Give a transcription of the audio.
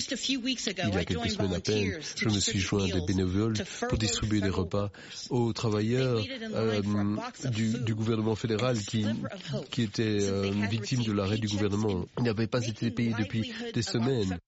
Il y a quelques semaines à peine, je me suis joint à des bénévoles pour distribuer des repas aux travailleurs euh, du, gouvernement fédéral qui, qui étaient euh, victimes de l'arrêt du gouvernement. Ils n'avaient pas été payés depuis des semaines.